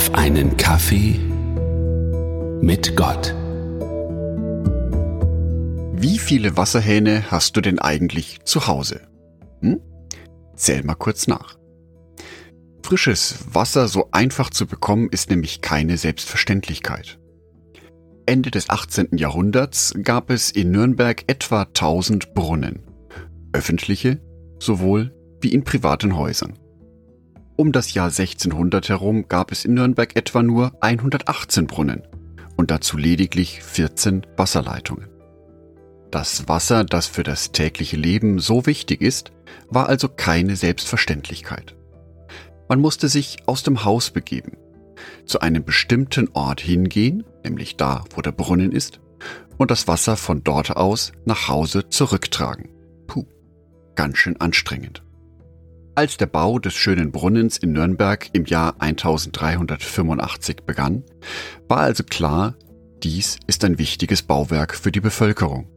auf einen Kaffee mit Gott. Wie viele Wasserhähne hast du denn eigentlich zu Hause? Hm? Zähl mal kurz nach. Frisches Wasser so einfach zu bekommen ist nämlich keine Selbstverständlichkeit. Ende des 18. Jahrhunderts gab es in Nürnberg etwa 1000 Brunnen, öffentliche sowohl wie in privaten Häusern. Um das Jahr 1600 herum gab es in Nürnberg etwa nur 118 Brunnen und dazu lediglich 14 Wasserleitungen. Das Wasser, das für das tägliche Leben so wichtig ist, war also keine Selbstverständlichkeit. Man musste sich aus dem Haus begeben, zu einem bestimmten Ort hingehen, nämlich da, wo der Brunnen ist, und das Wasser von dort aus nach Hause zurücktragen. Puh, ganz schön anstrengend. Als der Bau des schönen Brunnens in Nürnberg im Jahr 1385 begann, war also klar, dies ist ein wichtiges Bauwerk für die Bevölkerung.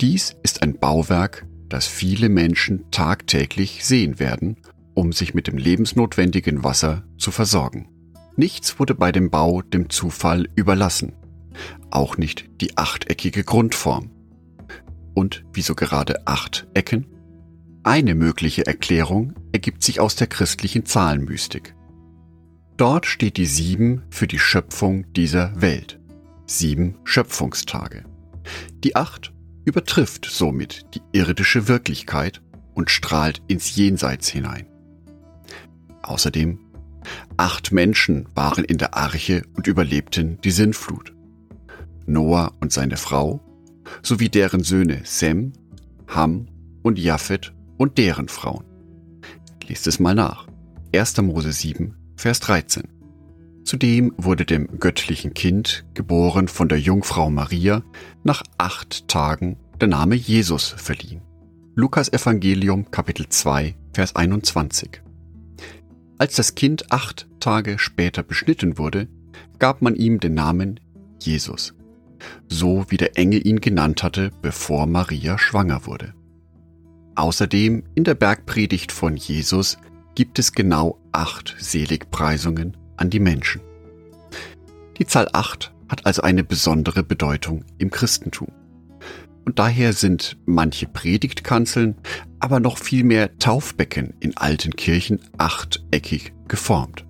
Dies ist ein Bauwerk, das viele Menschen tagtäglich sehen werden, um sich mit dem lebensnotwendigen Wasser zu versorgen. Nichts wurde bei dem Bau dem Zufall überlassen, auch nicht die achteckige Grundform. Und wieso gerade acht Ecken? Eine mögliche Erklärung ergibt sich aus der christlichen Zahlenmystik. Dort steht die Sieben für die Schöpfung dieser Welt. Sieben Schöpfungstage. Die Acht übertrifft somit die irdische Wirklichkeit und strahlt ins Jenseits hinein. Außerdem, acht Menschen waren in der Arche und überlebten die Sintflut. Noah und seine Frau sowie deren Söhne Sem, Ham und Japhet und deren Frauen. Liest es mal nach. 1. Mose 7, Vers 13. Zudem wurde dem göttlichen Kind, geboren von der Jungfrau Maria, nach acht Tagen der Name Jesus verliehen. Lukas Evangelium Kapitel 2, Vers 21. Als das Kind acht Tage später beschnitten wurde, gab man ihm den Namen Jesus, so wie der Engel ihn genannt hatte, bevor Maria schwanger wurde. Außerdem in der Bergpredigt von Jesus gibt es genau acht Seligpreisungen an die Menschen. Die Zahl acht hat also eine besondere Bedeutung im Christentum. Und daher sind manche Predigtkanzeln, aber noch viel mehr Taufbecken in alten Kirchen achteckig geformt.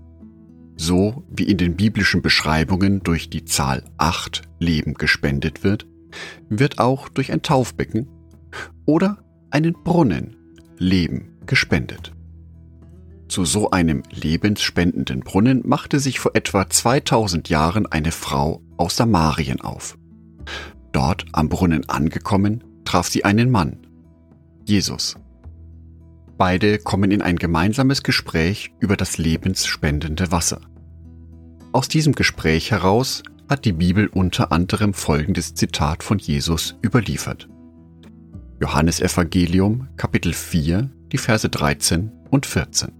So wie in den biblischen Beschreibungen durch die Zahl acht Leben gespendet wird, wird auch durch ein Taufbecken oder einen Brunnen Leben gespendet. Zu so einem lebensspendenden Brunnen machte sich vor etwa 2000 Jahren eine Frau aus Samarien auf. Dort am Brunnen angekommen, traf sie einen Mann, Jesus. Beide kommen in ein gemeinsames Gespräch über das lebensspendende Wasser. Aus diesem Gespräch heraus hat die Bibel unter anderem folgendes Zitat von Jesus überliefert. Johannes Evangelium Kapitel 4, die Verse 13 und 14.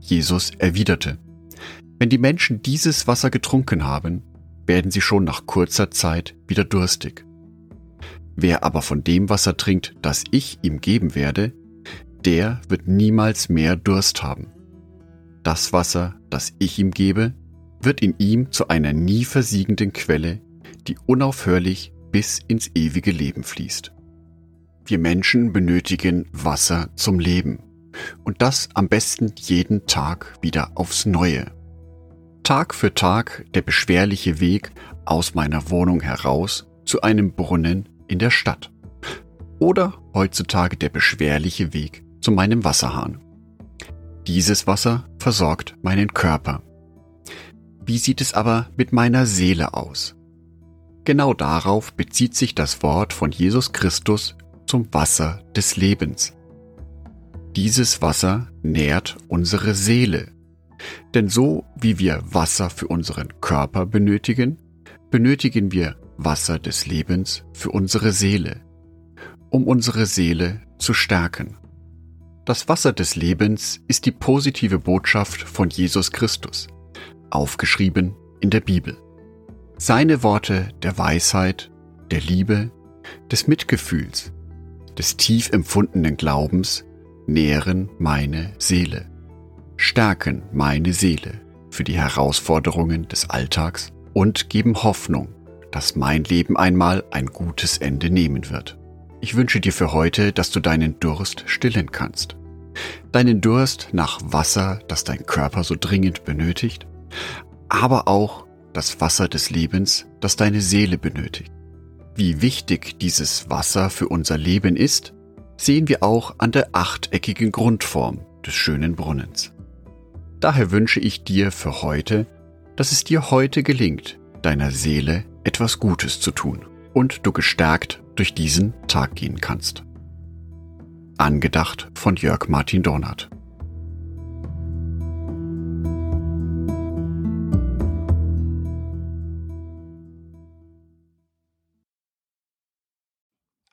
Jesus erwiderte, Wenn die Menschen dieses Wasser getrunken haben, werden sie schon nach kurzer Zeit wieder durstig. Wer aber von dem Wasser trinkt, das ich ihm geben werde, der wird niemals mehr Durst haben. Das Wasser, das ich ihm gebe, wird in ihm zu einer nie versiegenden Quelle, die unaufhörlich bis ins ewige Leben fließt. Wir Menschen benötigen Wasser zum Leben. Und das am besten jeden Tag wieder aufs Neue. Tag für Tag der beschwerliche Weg aus meiner Wohnung heraus zu einem Brunnen in der Stadt. Oder heutzutage der beschwerliche Weg zu meinem Wasserhahn. Dieses Wasser versorgt meinen Körper. Wie sieht es aber mit meiner Seele aus? Genau darauf bezieht sich das Wort von Jesus Christus zum Wasser des Lebens. Dieses Wasser nährt unsere Seele. Denn so wie wir Wasser für unseren Körper benötigen, benötigen wir Wasser des Lebens für unsere Seele, um unsere Seele zu stärken. Das Wasser des Lebens ist die positive Botschaft von Jesus Christus, aufgeschrieben in der Bibel. Seine Worte der Weisheit, der Liebe, des Mitgefühls, des tief empfundenen Glaubens nähren meine Seele, stärken meine Seele für die Herausforderungen des Alltags und geben Hoffnung, dass mein Leben einmal ein gutes Ende nehmen wird. Ich wünsche dir für heute, dass du deinen Durst stillen kannst. Deinen Durst nach Wasser, das dein Körper so dringend benötigt, aber auch das Wasser des Lebens, das deine Seele benötigt. Wie wichtig dieses Wasser für unser Leben ist, sehen wir auch an der achteckigen Grundform des schönen Brunnens. Daher wünsche ich dir für heute, dass es dir heute gelingt, deiner Seele etwas Gutes zu tun und du gestärkt durch diesen Tag gehen kannst. Angedacht von Jörg Martin Dornert.